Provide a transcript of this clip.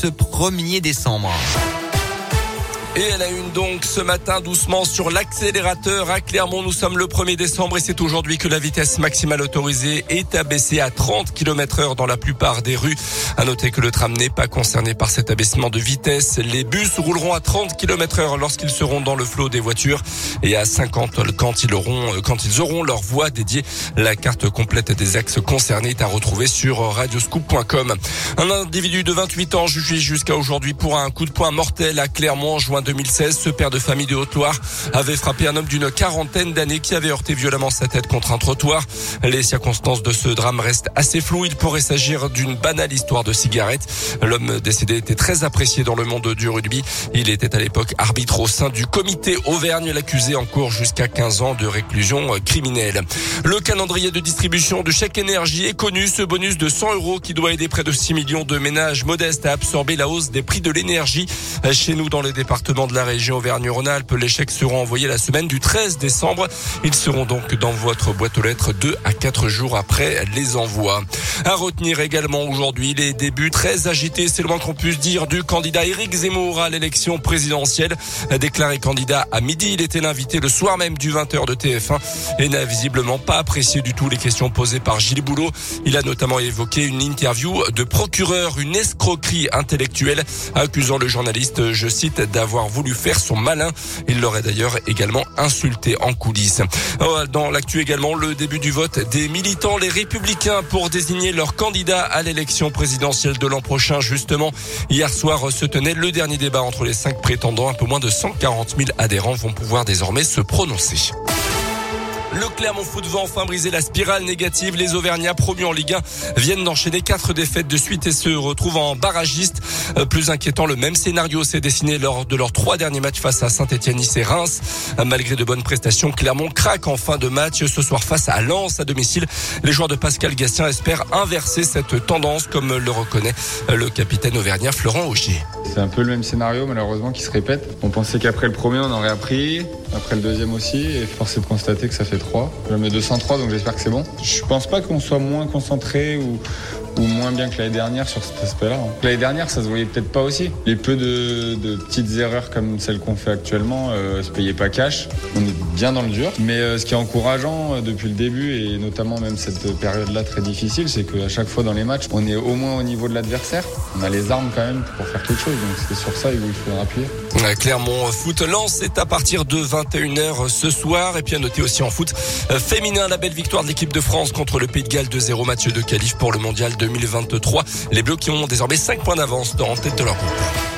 ce 1er décembre. Et elle a une donc ce matin doucement sur l'accélérateur à Clermont. Nous sommes le 1er décembre et c'est aujourd'hui que la vitesse maximale autorisée est abaissée à 30 km heure dans la plupart des rues. À noter que le tram n'est pas concerné par cet abaissement de vitesse. Les bus rouleront à 30 km heure lorsqu'ils seront dans le flot des voitures et à 50 quand ils auront, quand ils auront leur voie dédiée. La carte complète des axes concernés est à retrouver sur radioscoop.com. Un individu de 28 ans jugé jusqu'à aujourd'hui pour un coup de poing mortel à Clermont en juin 2016, ce père de famille de Haute-Loire avait frappé un homme d'une quarantaine d'années qui avait heurté violemment sa tête contre un trottoir. Les circonstances de ce drame restent assez floues. Il pourrait s'agir d'une banale histoire de cigarette. L'homme décédé était très apprécié dans le monde du rugby. Il était à l'époque arbitre au sein du comité Auvergne. L'accusé en cours jusqu'à 15 ans de réclusion criminelle. Le calendrier de distribution de chèque énergie est connu. Ce bonus de 100 euros qui doit aider près de 6 millions de ménages modestes à absorber la hausse des prix de l'énergie. Chez nous, dans les départements de la région Auvergne-Rhône-Alpes. Les chèques seront envoyés la semaine du 13 décembre. Ils seront donc dans votre boîte aux lettres 2 à 4 jours après les envois. À retenir également aujourd'hui les débuts très agités, c'est le moins qu'on puisse dire, du candidat Éric Zemmour à l'élection présidentielle. Déclaré candidat à midi, il était l'invité le soir même du 20h de TF1 et n'a visiblement pas apprécié du tout les questions posées par Gilles Boulot. Il a notamment évoqué une interview de procureur, une escroquerie intellectuelle, accusant le journaliste, je cite, d'avoir voulu faire son malin. Il l'aurait d'ailleurs également insulté en coulisses. Oh, dans l'actu également, le début du vote des militants, les républicains, pour désigner leur candidat à l'élection présidentielle de l'an prochain. Justement, hier soir se tenait le dernier débat entre les cinq prétendants. Un peu moins de 140 000 adhérents vont pouvoir désormais se prononcer. Le Clermont Foot va enfin briser la spirale négative. Les Auvergnats promus en Ligue 1 viennent d'enchaîner quatre défaites de suite et se retrouvent en barragiste. Euh, plus inquiétant, le même scénario s'est dessiné lors de leurs trois derniers matchs face à Saint-Etienne, et Reims. Euh, malgré de bonnes prestations, Clermont craque en fin de match ce soir face à Lens à domicile. Les joueurs de Pascal Gastien espèrent inverser cette tendance comme le reconnaît le capitaine auvergnat Florent Augier. C'est un peu le même scénario malheureusement qui se répète. On pensait qu'après le premier on aurait appris, après le deuxième aussi et force est de constater que ça fait 3. Je mets 203 donc j'espère que c'est bon. Je pense pas qu'on soit moins concentré ou, ou moins bien que l'année dernière sur cet aspect-là. Hein. L'année dernière, ça se voyait peut-être pas aussi. Les peu de, petites erreurs comme celles qu'on fait actuellement euh, se payaient pas cash. On est bien dans le dur. Mais euh, ce qui est encourageant euh, depuis le début et notamment même cette période-là très difficile, c'est qu'à chaque fois dans les matchs, on est au moins au niveau de l'adversaire. On a les armes quand même pour faire quelque chose. Donc c'est sur ça où il faudra appuyer. Clermont Foot lance est à partir de 21h ce soir. Et puis à noter aussi en foot féminin la belle victoire de l'équipe de France contre le Pays de Galles 2-0 match de qualif pour le mondial 2023. Les Bleus qui ont désormais 5 points d'avance en tête de leur groupe.